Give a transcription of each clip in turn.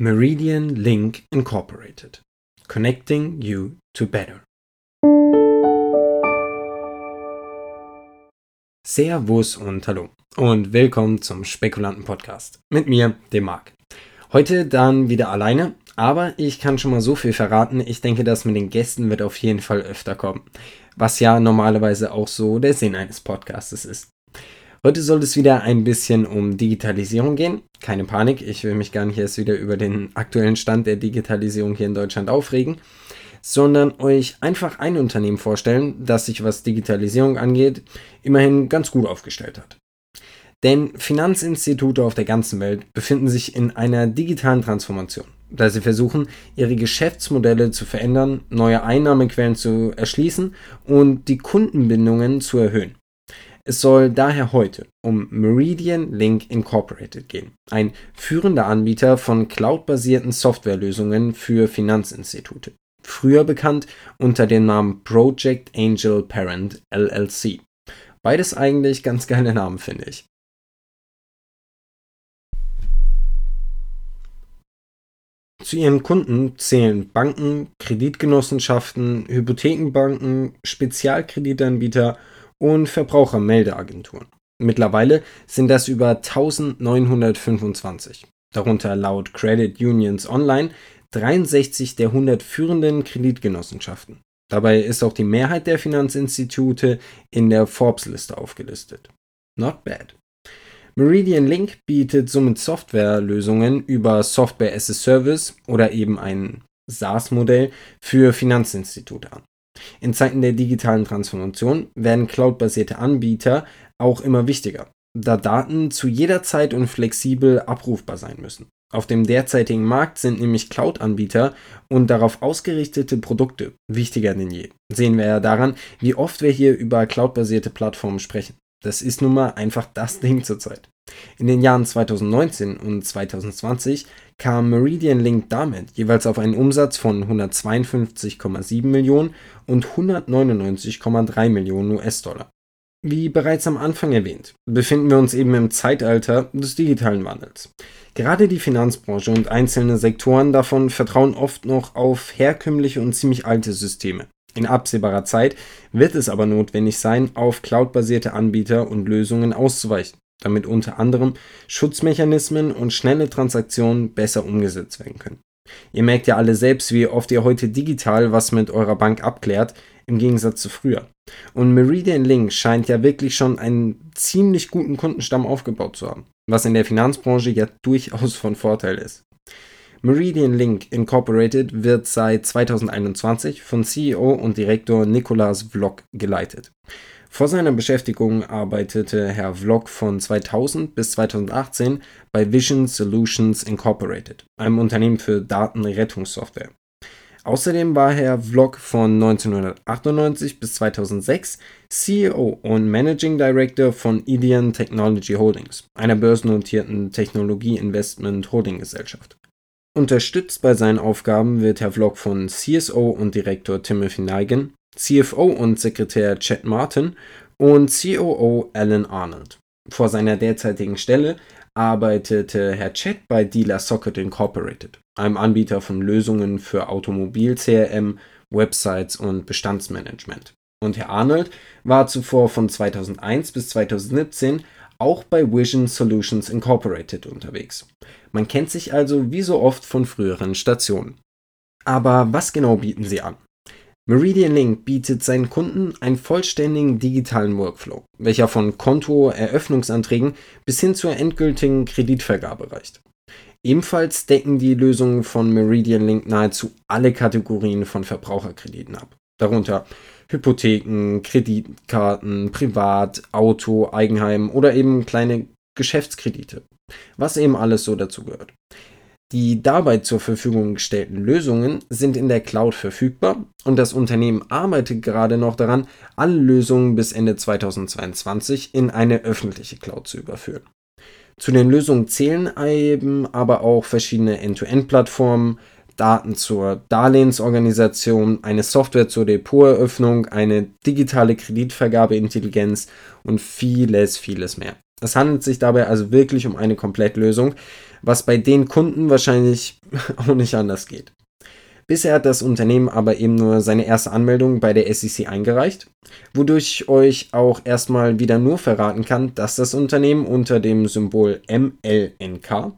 Meridian Link Incorporated Connecting You to Better Servus und Hallo und willkommen zum Spekulanten Podcast mit mir, dem Marc. Heute dann wieder alleine, aber ich kann schon mal so viel verraten, ich denke, das mit den Gästen wird auf jeden Fall öfter kommen, was ja normalerweise auch so der Sinn eines Podcasts ist. Heute soll es wieder ein bisschen um Digitalisierung gehen. Keine Panik, ich will mich gar nicht erst wieder über den aktuellen Stand der Digitalisierung hier in Deutschland aufregen, sondern euch einfach ein Unternehmen vorstellen, das sich was Digitalisierung angeht, immerhin ganz gut aufgestellt hat. Denn Finanzinstitute auf der ganzen Welt befinden sich in einer digitalen Transformation, da sie versuchen, ihre Geschäftsmodelle zu verändern, neue Einnahmequellen zu erschließen und die Kundenbindungen zu erhöhen. Es soll daher heute um Meridian Link Incorporated gehen, ein führender Anbieter von cloudbasierten Softwarelösungen für Finanzinstitute, früher bekannt unter dem Namen Project Angel Parent LLC. Beides eigentlich ganz geile Namen, finde ich. Zu ihren Kunden zählen Banken, Kreditgenossenschaften, Hypothekenbanken, Spezialkreditanbieter und Verbrauchermeldeagenturen. Mittlerweile sind das über 1925, darunter laut Credit Unions Online 63 der 100 führenden Kreditgenossenschaften. Dabei ist auch die Mehrheit der Finanzinstitute in der Forbes-Liste aufgelistet. Not bad. Meridian Link bietet somit Softwarelösungen über Software as a Service oder eben ein SaaS-Modell für Finanzinstitute an. In Zeiten der digitalen Transformation werden cloudbasierte Anbieter auch immer wichtiger, da Daten zu jeder Zeit und flexibel abrufbar sein müssen. Auf dem derzeitigen Markt sind nämlich Cloud-Anbieter und darauf ausgerichtete Produkte wichtiger denn je. Sehen wir ja daran, wie oft wir hier über cloudbasierte Plattformen sprechen. Das ist nun mal einfach das Ding zurzeit. In den Jahren 2019 und 2020 kam Meridian Link damit jeweils auf einen Umsatz von 152,7 Millionen und 199,3 Millionen US-Dollar. Wie bereits am Anfang erwähnt, befinden wir uns eben im Zeitalter des digitalen Wandels. Gerade die Finanzbranche und einzelne Sektoren davon vertrauen oft noch auf herkömmliche und ziemlich alte Systeme. In absehbarer Zeit wird es aber notwendig sein, auf cloudbasierte Anbieter und Lösungen auszuweichen damit unter anderem Schutzmechanismen und schnelle Transaktionen besser umgesetzt werden können. Ihr merkt ja alle selbst, wie oft ihr heute digital was mit eurer Bank abklärt, im Gegensatz zu früher. Und Meridian Link scheint ja wirklich schon einen ziemlich guten Kundenstamm aufgebaut zu haben, was in der Finanzbranche ja durchaus von Vorteil ist. Meridian Link Incorporated wird seit 2021 von CEO und Direktor Nicolas Vlog geleitet. Vor seiner Beschäftigung arbeitete Herr Vlog von 2000 bis 2018 bei Vision Solutions Incorporated, einem Unternehmen für Datenrettungssoftware. Außerdem war Herr Vlog von 1998 bis 2006 CEO und Managing Director von Idean Technology Holdings, einer börsennotierten Technologie-Investment-Holding-Gesellschaft. Unterstützt bei seinen Aufgaben wird Herr Vlog von CSO und Direktor Timothy Neigen, CFO und Sekretär Chad Martin und COO Alan Arnold. Vor seiner derzeitigen Stelle arbeitete Herr Chad bei Dealer Socket Incorporated, einem Anbieter von Lösungen für Automobil-CRM, Websites und Bestandsmanagement. Und Herr Arnold war zuvor von 2001 bis 2017 auch bei Vision Solutions Incorporated unterwegs. Man kennt sich also wie so oft von früheren Stationen. Aber was genau bieten sie an? Meridian Link bietet seinen Kunden einen vollständigen digitalen Workflow, welcher von Kontoeröffnungsanträgen bis hin zur endgültigen Kreditvergabe reicht. Ebenfalls decken die Lösungen von Meridian Link nahezu alle Kategorien von Verbraucherkrediten ab, darunter Hypotheken, Kreditkarten, Privat, Auto, Eigenheim oder eben kleine Geschäftskredite, was eben alles so dazu gehört. Die dabei zur Verfügung gestellten Lösungen sind in der Cloud verfügbar und das Unternehmen arbeitet gerade noch daran, alle Lösungen bis Ende 2022 in eine öffentliche Cloud zu überführen. Zu den Lösungen zählen eben aber auch verschiedene End-to-End-Plattformen, Daten zur Darlehensorganisation, eine Software zur Depoteröffnung, eine digitale Kreditvergabeintelligenz und vieles, vieles mehr. Es handelt sich dabei also wirklich um eine Komplettlösung, was bei den Kunden wahrscheinlich auch nicht anders geht. Bisher hat das Unternehmen aber eben nur seine erste Anmeldung bei der SEC eingereicht, wodurch ich euch auch erstmal wieder nur verraten kann, dass das Unternehmen unter dem Symbol MLNK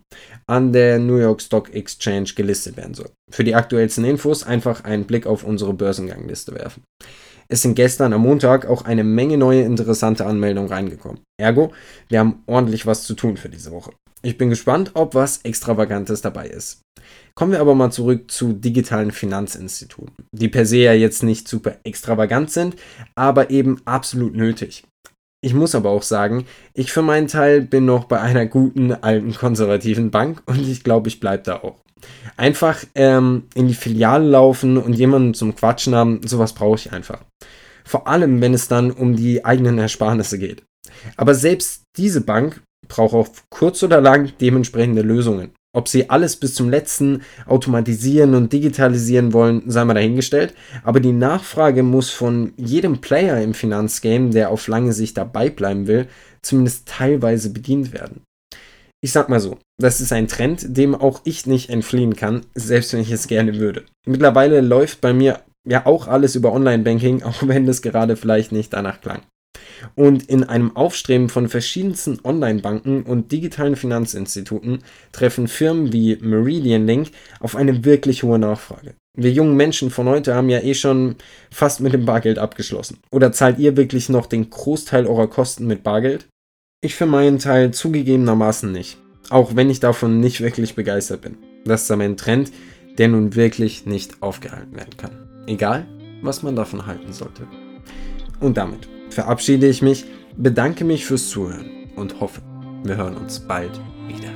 an der New York Stock Exchange gelistet werden soll. Für die aktuellsten Infos einfach einen Blick auf unsere Börsengangliste werfen. Es sind gestern am Montag auch eine Menge neue interessante Anmeldungen reingekommen. Ergo, wir haben ordentlich was zu tun für diese Woche. Ich bin gespannt, ob was Extravagantes dabei ist. Kommen wir aber mal zurück zu digitalen Finanzinstituten, die per se ja jetzt nicht super extravagant sind, aber eben absolut nötig. Ich muss aber auch sagen, ich für meinen Teil bin noch bei einer guten alten konservativen Bank und ich glaube, ich bleibe da auch. Einfach ähm, in die Filiale laufen und jemanden zum Quatschen haben, sowas brauche ich einfach. Vor allem, wenn es dann um die eigenen Ersparnisse geht. Aber selbst diese Bank braucht auf kurz oder lang dementsprechende Lösungen. Ob sie alles bis zum letzten automatisieren und digitalisieren wollen, sei mal dahingestellt. Aber die Nachfrage muss von jedem Player im Finanzgame, der auf lange Sicht dabei bleiben will, zumindest teilweise bedient werden. Ich sag mal so, das ist ein Trend, dem auch ich nicht entfliehen kann, selbst wenn ich es gerne würde. Mittlerweile läuft bei mir ja auch alles über Online-Banking, auch wenn das gerade vielleicht nicht danach klang. Und in einem Aufstreben von verschiedensten Online-Banken und digitalen Finanzinstituten treffen Firmen wie Meridian Link auf eine wirklich hohe Nachfrage. Wir jungen Menschen von heute haben ja eh schon fast mit dem Bargeld abgeschlossen. Oder zahlt ihr wirklich noch den Großteil eurer Kosten mit Bargeld? Ich für meinen Teil zugegebenermaßen nicht. Auch wenn ich davon nicht wirklich begeistert bin. Das ist aber ein Trend, der nun wirklich nicht aufgehalten werden kann. Egal, was man davon halten sollte. Und damit verabschiede ich mich, bedanke mich fürs Zuhören und hoffe, wir hören uns bald wieder.